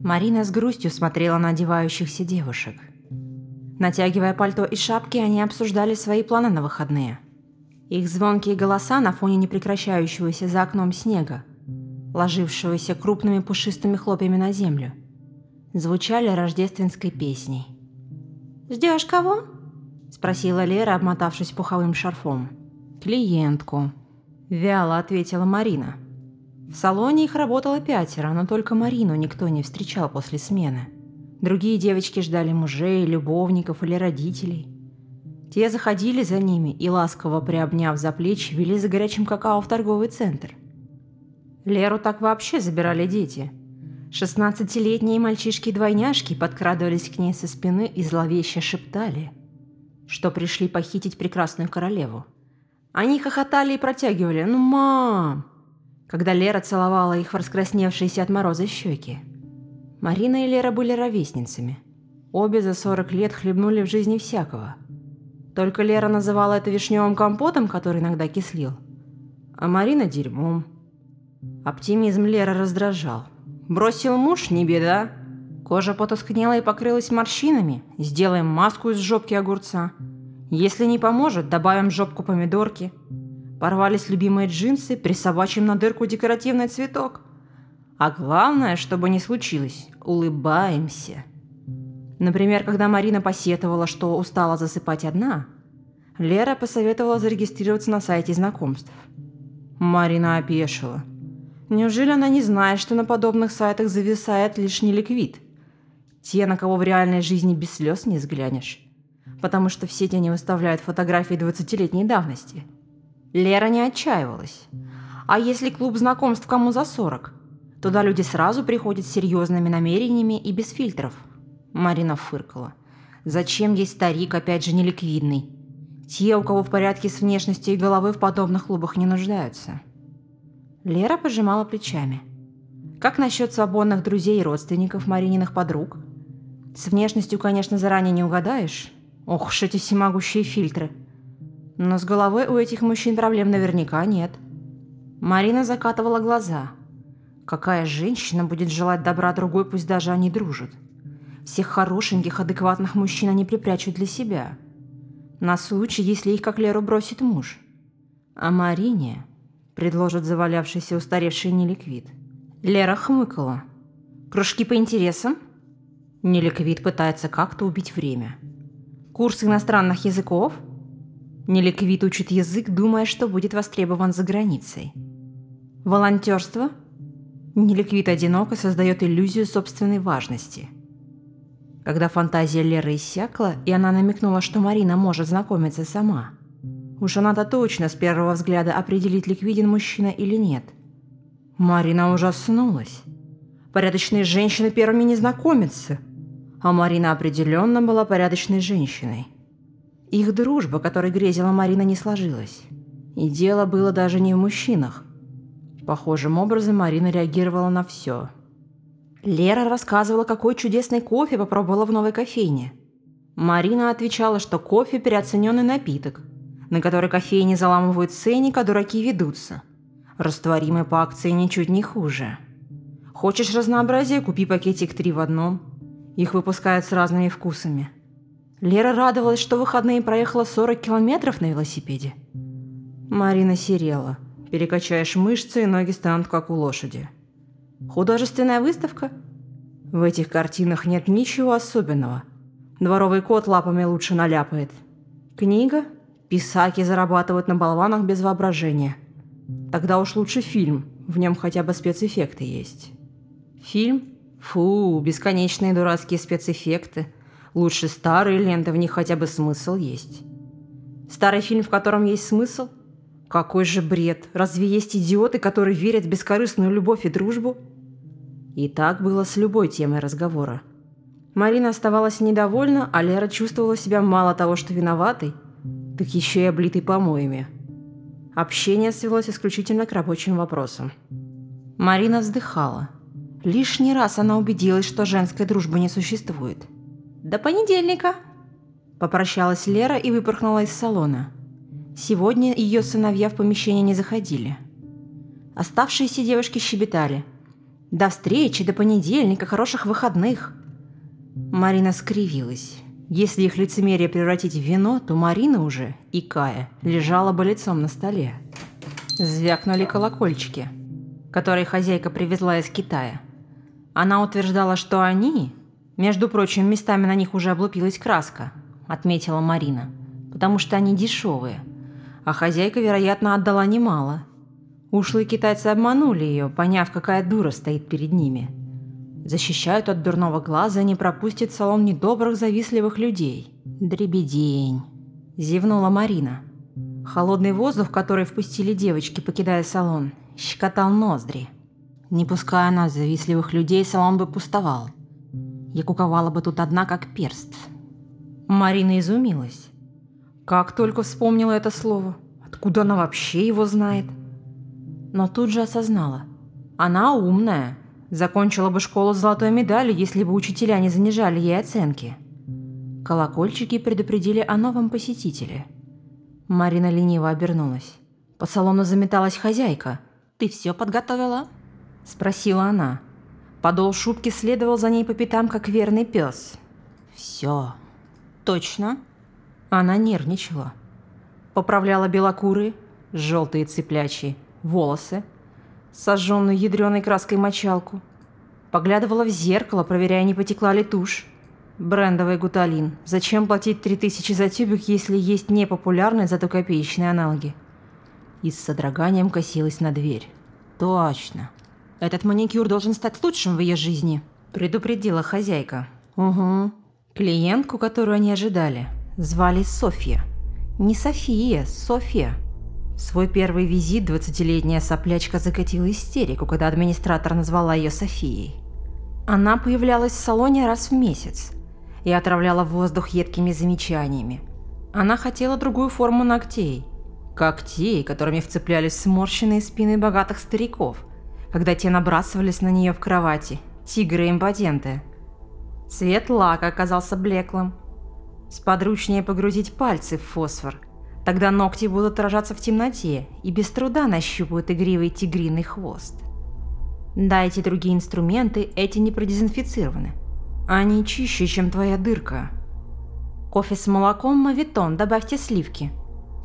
Марина с грустью смотрела на одевающихся девушек. Натягивая пальто и шапки, они обсуждали свои планы на выходные. Их звонкие голоса на фоне непрекращающегося за окном снега, ложившегося крупными пушистыми хлопьями на землю, звучали рождественской песней. «Ждешь кого?» – спросила Лера, обмотавшись пуховым шарфом. «Клиентку», – вяло ответила Марина. В салоне их работало пятеро, но только Марину никто не встречал после смены. Другие девочки ждали мужей, любовников или родителей. Те заходили за ними и, ласково приобняв за плечи, вели за горячим какао в торговый центр. Леру так вообще забирали дети. Шестнадцатилетние мальчишки-двойняшки подкрадывались к ней со спины и зловеще шептали, что пришли похитить прекрасную королеву. Они хохотали и протягивали «Ну, мам!», когда Лера целовала их в раскрасневшиеся от мороза щеки. Марина и Лера были ровесницами. Обе за 40 лет хлебнули в жизни всякого. Только Лера называла это вишневым компотом, который иногда кислил, а Марина – дерьмом. Оптимизм Леры раздражал. Бросил муж – не беда. Кожа потускнела и покрылась морщинами. Сделаем маску из жопки огурца – если не поможет, добавим жопку помидорки. Порвались любимые джинсы, присобачим на дырку декоративный цветок. А главное, чтобы не случилось, улыбаемся. Например, когда Марина посетовала, что устала засыпать одна, Лера посоветовала зарегистрироваться на сайте знакомств. Марина опешила. Неужели она не знает, что на подобных сайтах зависает лишь неликвид? Те, на кого в реальной жизни без слез не взглянешь потому что в сети они выставляют фотографии 20-летней давности. Лера не отчаивалась. А если клуб знакомств кому за 40? Туда люди сразу приходят с серьезными намерениями и без фильтров. Марина фыркала. Зачем ей старик, опять же, неликвидный? Те, у кого в порядке с внешностью и головы в подобных клубах не нуждаются. Лера пожимала плечами. Как насчет свободных друзей и родственников Марининых подруг? С внешностью, конечно, заранее не угадаешь, Ох уж эти всемогущие фильтры. Но с головой у этих мужчин проблем наверняка нет. Марина закатывала глаза. Какая женщина будет желать добра другой, пусть даже они дружат? Всех хорошеньких, адекватных мужчин они припрячут для себя. На случай, если их как Леру бросит муж. А Марине предложат завалявшийся устаревший неликвид. Лера хмыкала. Кружки по интересам? Неликвид пытается как-то убить время. Курс иностранных языков? Неликвид учит язык, думая, что будет востребован за границей. Волонтерство? Неликвид одиноко создает иллюзию собственной важности. Когда фантазия Леры иссякла, и она намекнула, что Марина может знакомиться сама, уж она-то точно с первого взгляда определит, ликвиден мужчина или нет. Марина ужаснулась. Порядочные женщины первыми не знакомятся – а Марина определенно была порядочной женщиной. Их дружба, которой грезила Марина, не сложилась. И дело было даже не в мужчинах. Похожим образом Марина реагировала на все. Лера рассказывала, какой чудесный кофе попробовала в новой кофейне. Марина отвечала, что кофе – переоцененный напиток, на который кофейни заламывают ценник, а дураки ведутся. Растворимый по акции ничуть не хуже. Хочешь разнообразия – купи пакетик три в одном – их выпускают с разными вкусами. Лера радовалась, что в выходные проехала 40 километров на велосипеде. Марина серела. Перекачаешь мышцы, и ноги станут как у лошади. Художественная выставка? В этих картинах нет ничего особенного. Дворовый кот лапами лучше наляпает. Книга? Писаки зарабатывают на болванах без воображения. Тогда уж лучше фильм, в нем хотя бы спецэффекты есть. Фильм? Фу, бесконечные дурацкие спецэффекты. Лучше старые ленты, в них хотя бы смысл есть. Старый фильм, в котором есть смысл? Какой же бред. Разве есть идиоты, которые верят в бескорыстную любовь и дружбу? И так было с любой темой разговора. Марина оставалась недовольна, а Лера чувствовала себя мало того, что виноватой, так еще и облитой помоями. Общение свелось исключительно к рабочим вопросам. Марина вздыхала. Лишний раз она убедилась, что женской дружбы не существует. «До понедельника!» Попрощалась Лера и выпорхнула из салона. Сегодня ее сыновья в помещение не заходили. Оставшиеся девушки щебетали. До встречи, до понедельника, хороших выходных. Марина скривилась. Если их лицемерие превратить в вино, то Марина уже, и Кая, лежала бы лицом на столе. Звякнули колокольчики, которые хозяйка привезла из Китая. Она утверждала, что они, между прочим, местами на них уже облупилась краска, отметила Марина, потому что они дешевые. А хозяйка, вероятно, отдала немало. Ушлые китайцы обманули ее, поняв, какая дура стоит перед ними – Защищают от дурного глаза и не пропустят в салон недобрых, завистливых людей. Дребедень. Зевнула Марина. Холодный воздух, который впустили девочки, покидая салон, щекотал ноздри. Не пуская нас, завистливых людей, салон бы пустовал. Я куковала бы тут одна, как перст. Марина изумилась. Как только вспомнила это слово. Откуда она вообще его знает? Но тут же осознала. Она умная, Закончила бы школу с золотой медалью, если бы учителя не занижали ей оценки. Колокольчики предупредили о новом посетителе. Марина лениво обернулась. По салону заметалась хозяйка. «Ты все подготовила?» – спросила она. Подол шубки следовал за ней по пятам, как верный пес. «Все. Точно?» Она нервничала. Поправляла белокурые, желтые цыплячьи, волосы, сожженную ядреной краской мочалку. Поглядывала в зеркало, проверяя, не потекла ли тушь. Брендовый гуталин. Зачем платить 3000 за тюбик, если есть непопулярные, зато копеечные аналоги? И с содроганием косилась на дверь. Точно. Этот маникюр должен стать лучшим в ее жизни, предупредила хозяйка. Угу. Клиентку, которую они ожидали, звали Софья. Не София, Софья. В свой первый визит двадцатилетняя соплячка закатила истерику, когда администратор назвала ее Софией. Она появлялась в салоне раз в месяц и отравляла воздух едкими замечаниями. Она хотела другую форму ногтей. Когтей, которыми вцеплялись сморщенные спины богатых стариков, когда те набрасывались на нее в кровати, тигры-импотенты. Цвет лака оказался блеклым. Сподручнее погрузить пальцы в фосфор – Тогда ногти будут отражаться в темноте и без труда нащупают игривый тигриный хвост. Дайте другие инструменты, эти не продезинфицированы. Они чище, чем твоя дырка. Кофе с молоком мавитон, добавьте сливки.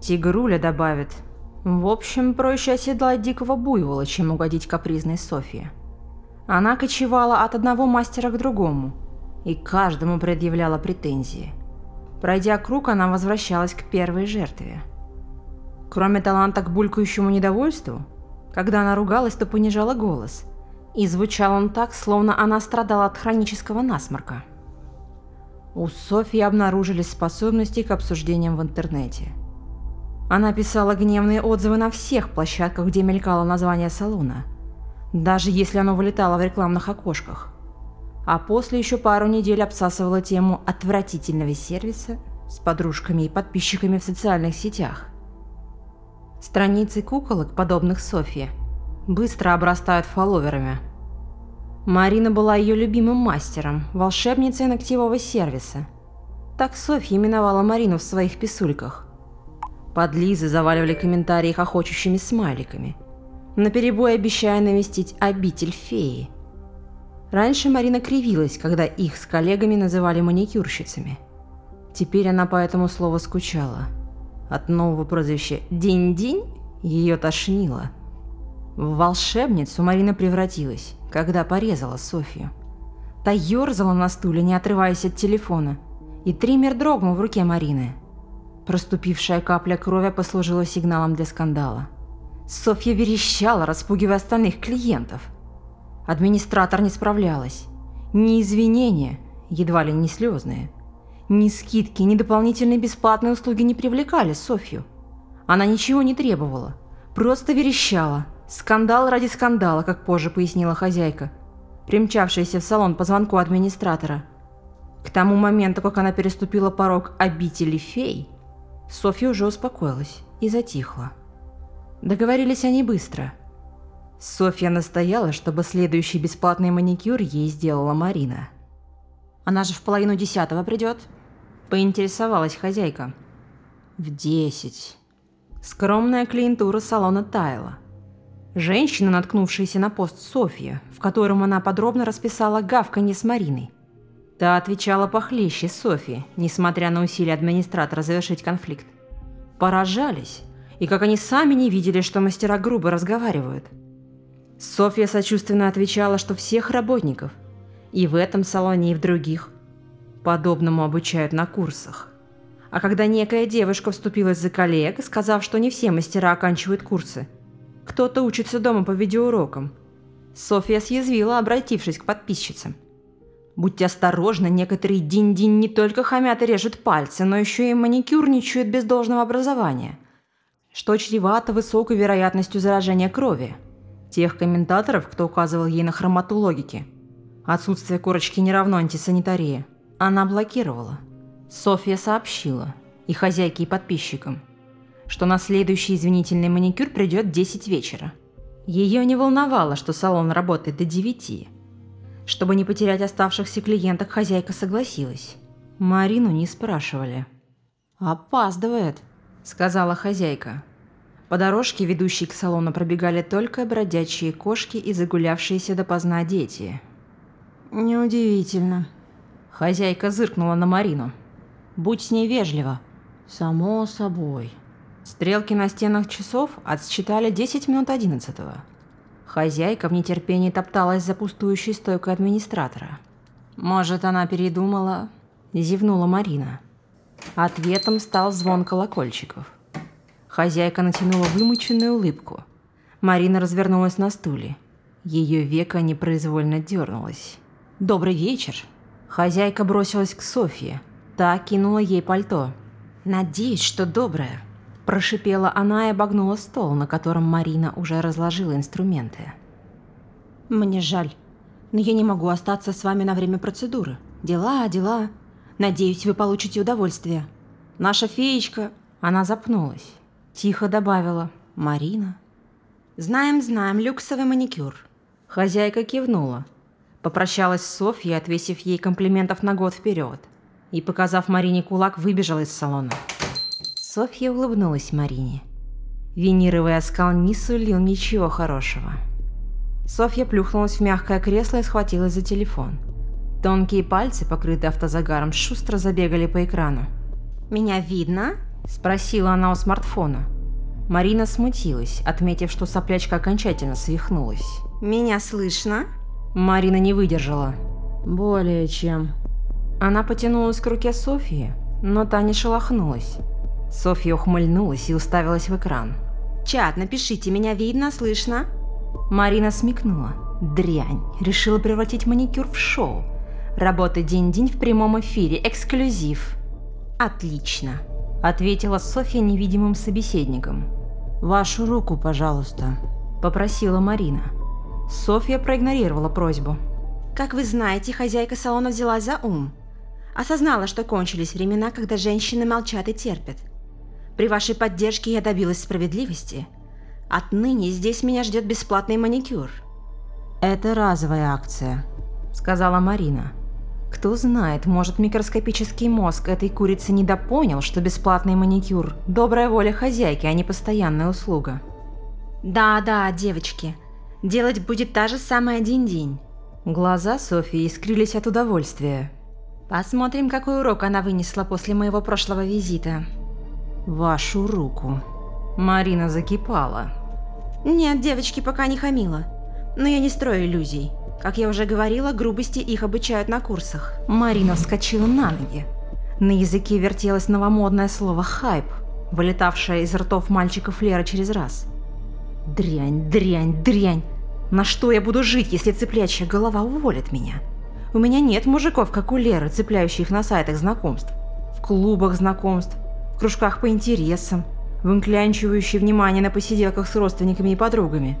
Тигруля добавит. В общем, проще оседлать дикого буйвола, чем угодить капризной Софии. Она кочевала от одного мастера к другому и каждому предъявляла претензии – Пройдя круг, она возвращалась к первой жертве. Кроме таланта к булькающему недовольству, когда она ругалась, то понижала голос. И звучал он так, словно она страдала от хронического насморка. У Софьи обнаружились способности к обсуждениям в интернете. Она писала гневные отзывы на всех площадках, где мелькало название салона, даже если оно вылетало в рекламных окошках а после еще пару недель обсасывала тему отвратительного сервиса с подружками и подписчиками в социальных сетях. Страницы куколок, подобных Софье, быстро обрастают фолловерами. Марина была ее любимым мастером, волшебницей ногтевого сервиса. Так Софья именовала Марину в своих писульках. Подлизы заваливали комментарии хохочущими смайликами, наперебой обещая навестить обитель феи – Раньше Марина кривилась, когда их с коллегами называли маникюрщицами. Теперь она по этому слову скучала. От нового прозвища «День-день» ее тошнило. В волшебницу Марина превратилась, когда порезала Софью. Та ерзала на стуле, не отрываясь от телефона, и триммер дрогнул в руке Марины. Проступившая капля крови послужила сигналом для скандала. Софья верещала, распугивая остальных клиентов – Администратор не справлялась. Ни извинения, едва ли не слезные, ни скидки, ни дополнительные бесплатные услуги не привлекали Софью. Она ничего не требовала, просто верещала. Скандал ради скандала, как позже пояснила хозяйка, примчавшаяся в салон по звонку администратора. К тому моменту, как она переступила порог обители фей, Софья уже успокоилась и затихла. Договорились они быстро – Софья настояла, чтобы следующий бесплатный маникюр ей сделала Марина. «Она же в половину десятого придет?» – поинтересовалась хозяйка. «В десять». Скромная клиентура салона таяла. Женщина, наткнувшаяся на пост Софья, в котором она подробно расписала гавканье с Мариной. Та отвечала похлеще Софьи, несмотря на усилия администратора завершить конфликт. Поражались, и как они сами не видели, что мастера грубо разговаривают. Софья сочувственно отвечала, что всех работников, и в этом салоне, и в других, подобному обучают на курсах. А когда некая девушка вступилась за коллег, сказав, что не все мастера оканчивают курсы – кто-то учится дома по видеоурокам. Софья съязвила, обратившись к подписчицам. Будьте осторожны, некоторые динь-динь не только хамят и режут пальцы, но еще и маникюрничают без должного образования, что чревато высокой вероятностью заражения крови. Тех комментаторов, кто указывал ей на хромоту логики. Отсутствие корочки не равно антисанитарии. Она блокировала. Софья сообщила и хозяйке, и подписчикам – что на следующий извинительный маникюр придет в 10 вечера. Ее не волновало, что салон работает до 9. Чтобы не потерять оставшихся клиенток, хозяйка согласилась. Марину не спрашивали. «Опаздывает», — сказала хозяйка. По дорожке, ведущей к салону, пробегали только бродячие кошки и загулявшиеся допоздна дети. «Неудивительно». Хозяйка зыркнула на Марину. «Будь с ней вежлива». «Само собой», Стрелки на стенах часов отсчитали 10 минут одиннадцатого. Хозяйка в нетерпении топталась за пустующей стойкой администратора. «Может, она передумала?» – зевнула Марина. Ответом стал звон колокольчиков. Хозяйка натянула вымученную улыбку. Марина развернулась на стуле. Ее века непроизвольно дернулось. «Добрый вечер!» Хозяйка бросилась к Софье. Та кинула ей пальто. «Надеюсь, что доброе», Прошипела она и обогнула стол, на котором Марина уже разложила инструменты. «Мне жаль, но я не могу остаться с вами на время процедуры. Дела, дела. Надеюсь, вы получите удовольствие. Наша феечка...» Она запнулась. Тихо добавила «Марина». «Знаем, знаем, люксовый маникюр». Хозяйка кивнула. Попрощалась с Софьей, отвесив ей комплиментов на год вперед. И, показав Марине кулак, выбежала из салона. Софья улыбнулась Марине. Винировый оскал не сулил ничего хорошего. Софья плюхнулась в мягкое кресло и схватилась за телефон. Тонкие пальцы, покрытые автозагаром, шустро забегали по экрану. «Меня видно?» – спросила она у смартфона. Марина смутилась, отметив, что соплячка окончательно свихнулась. «Меня слышно?» Марина не выдержала. «Более чем». Она потянулась к руке Софьи, но та не шелохнулась. Софья ухмыльнулась и уставилась в экран. «Чат, напишите, меня видно, слышно?» Марина смекнула. Дрянь. Решила превратить маникюр в шоу. Работа день-день в прямом эфире. Эксклюзив. «Отлично», — ответила Софья невидимым собеседником. «Вашу руку, пожалуйста», — попросила Марина. Софья проигнорировала просьбу. «Как вы знаете, хозяйка салона взялась за ум. Осознала, что кончились времена, когда женщины молчат и терпят. При вашей поддержке я добилась справедливости. Отныне здесь меня ждет бесплатный маникюр». «Это разовая акция», — сказала Марина. Кто знает, может микроскопический мозг этой курицы недопонял, что бесплатный маникюр – добрая воля хозяйки, а не постоянная услуга. «Да-да, девочки, делать будет та же самая день-день». Глаза Софии искрились от удовольствия. «Посмотрим, какой урок она вынесла после моего прошлого визита» вашу руку. Марина закипала. Нет, девочки пока не хамила. Но я не строю иллюзий. Как я уже говорила, грубости их обучают на курсах. Марина вскочила на ноги. На языке вертелось новомодное слово «хайп», вылетавшее из ртов мальчиков Лера через раз. «Дрянь, дрянь, дрянь! На что я буду жить, если цыплячья голова уволит меня? У меня нет мужиков, как у Леры, цепляющих на сайтах знакомств, в клубах знакомств, кружках по интересам, выклянчивающий внимание на посиделках с родственниками и подругами.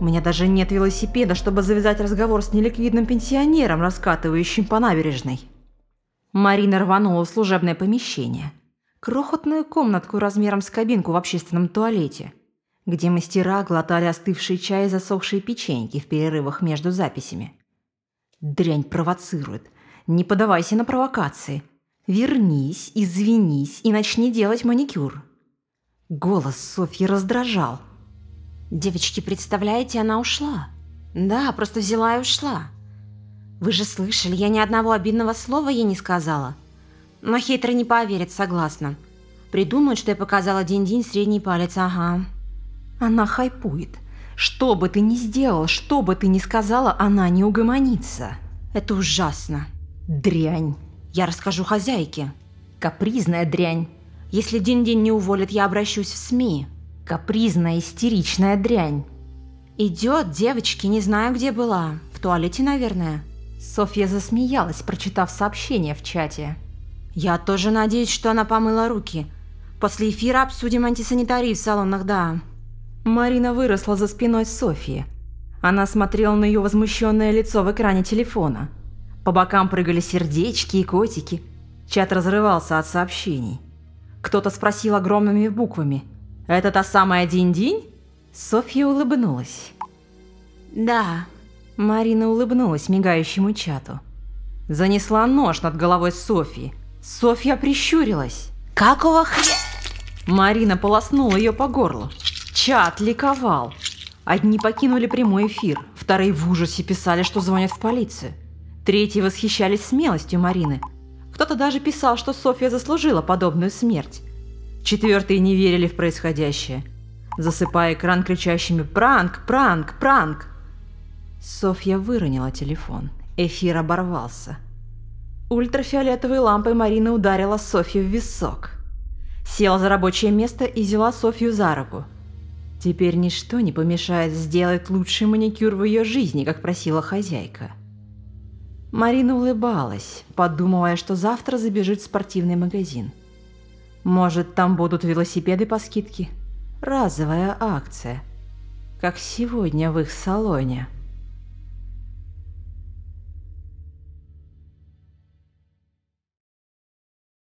У меня даже нет велосипеда, чтобы завязать разговор с неликвидным пенсионером, раскатывающим по набережной. Марина рванула в служебное помещение. Крохотную комнатку размером с кабинку в общественном туалете, где мастера глотали остывший чай и засохшие печеньки в перерывах между записями. Дрянь провоцирует. Не подавайся на провокации. Вернись, извинись и начни делать маникюр. Голос Софьи раздражал. Девочки, представляете, она ушла. Да, просто взяла и ушла. Вы же слышали, я ни одного обидного слова ей не сказала. Но хейтеры не поверят, согласна. Придумают, что я показала день-день средний палец, ага. Она хайпует. Что бы ты ни сделал, что бы ты ни сказала, она не угомонится. Это ужасно. Дрянь. Я расскажу хозяйке. Капризная дрянь. Если день-день не уволят, я обращусь в СМИ. Капризная, истеричная дрянь. Идет, девочки, не знаю, где была. В туалете, наверное. Софья засмеялась, прочитав сообщение в чате. Я тоже надеюсь, что она помыла руки. После эфира обсудим антисанитарию в салонах, да. Марина выросла за спиной Софьи. Она смотрела на ее возмущенное лицо в экране телефона. По бокам прыгали сердечки и котики. Чат разрывался от сообщений. Кто-то спросил огромными буквами. «Это та самая Динь-Динь?» Софья улыбнулась. «Да». Марина улыбнулась мигающему чату. Занесла нож над головой Софьи. Софья прищурилась. «Какого хря...» Марина полоснула ее по горлу. Чат ликовал. Одни покинули прямой эфир, вторые в ужасе писали, что звонят в полицию. Третьи восхищались смелостью Марины. Кто-то даже писал, что Софья заслужила подобную смерть. Четвертые не верили в происходящее, засыпая экран кричащими «Пранк! Пранк! Пранк!». Софья выронила телефон. Эфир оборвался. Ультрафиолетовой лампой Марина ударила Софью в висок. Села за рабочее место и взяла Софью за руку. Теперь ничто не помешает сделать лучший маникюр в ее жизни, как просила хозяйка. Марина улыбалась, подумывая, что завтра забежит в спортивный магазин. Может, там будут велосипеды по скидке? Разовая акция. Как сегодня в их салоне.